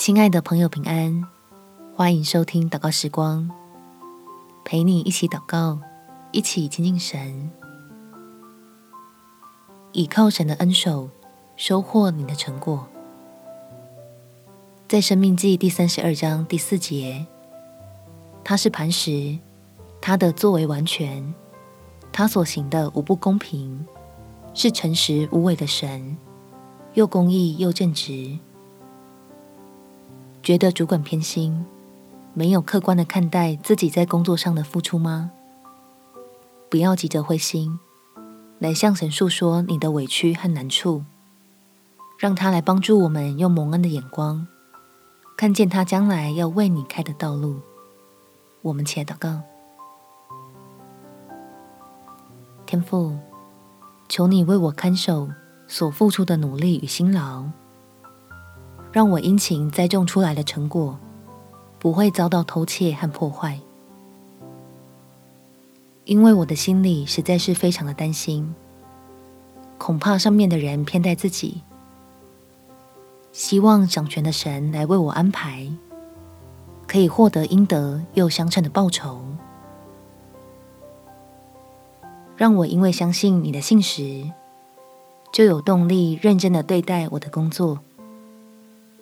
亲爱的朋友，平安！欢迎收听祷告时光，陪你一起祷告，一起亲近神，倚靠神的恩手，收获你的成果。在生命记第三十二章第四节，他是磐石，他的作为完全，他所行的无不公平，是诚实无伪的神，又公义又正直。觉得主管偏心，没有客观的看待自己在工作上的付出吗？不要急着灰心，来向神诉说你的委屈和难处，让他来帮助我们用蒙恩的眼光，看见他将来要为你开的道路。我们且祷告，天父，求你为我看守所付出的努力与辛劳。让我殷勤栽种出来的成果，不会遭到偷窃和破坏，因为我的心里实在是非常的担心，恐怕上面的人偏待自己，希望掌权的神来为我安排，可以获得应得又相称的报酬。让我因为相信你的信实，就有动力认真的对待我的工作。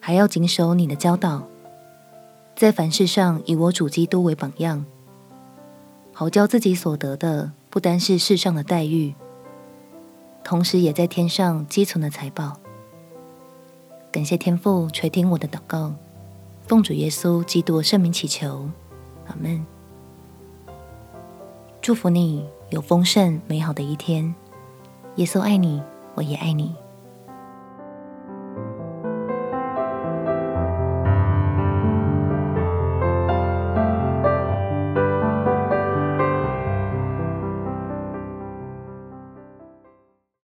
还要谨守你的教导，在凡事上以我主基督为榜样，好叫自己所得的不单是世上的待遇，同时也在天上积存的财宝。感谢天父垂听我的祷告，奉主耶稣基督圣名祈求，阿门。祝福你有丰盛美好的一天。耶稣爱你，我也爱你。